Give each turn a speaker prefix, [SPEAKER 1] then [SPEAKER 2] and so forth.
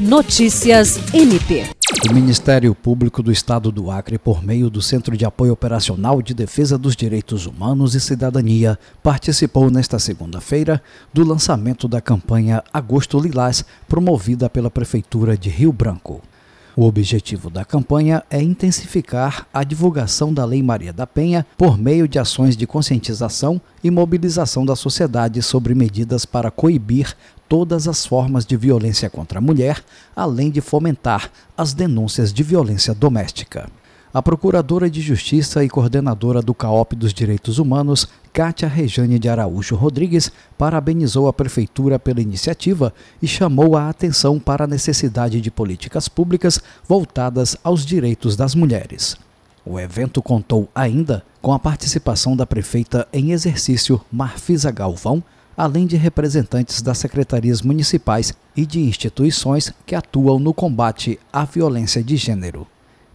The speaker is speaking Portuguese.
[SPEAKER 1] Notícias MP.
[SPEAKER 2] O Ministério Público do Estado do Acre, por meio do Centro de Apoio Operacional de Defesa dos Direitos Humanos e Cidadania, participou nesta segunda-feira do lançamento da campanha Agosto Lilás, promovida pela Prefeitura de Rio Branco. O objetivo da campanha é intensificar a divulgação da Lei Maria da Penha por meio de ações de conscientização e mobilização da sociedade sobre medidas para coibir todas as formas de violência contra a mulher, além de fomentar as denúncias de violência doméstica. A Procuradora de Justiça e coordenadora do CAOP dos Direitos Humanos, Kátia Rejane de Araújo Rodrigues, parabenizou a Prefeitura pela iniciativa e chamou a atenção para a necessidade de políticas públicas voltadas aos direitos das mulheres. O evento contou ainda com a participação da prefeita em exercício Marfisa Galvão, além de representantes das secretarias municipais e de instituições que atuam no combate à violência de gênero.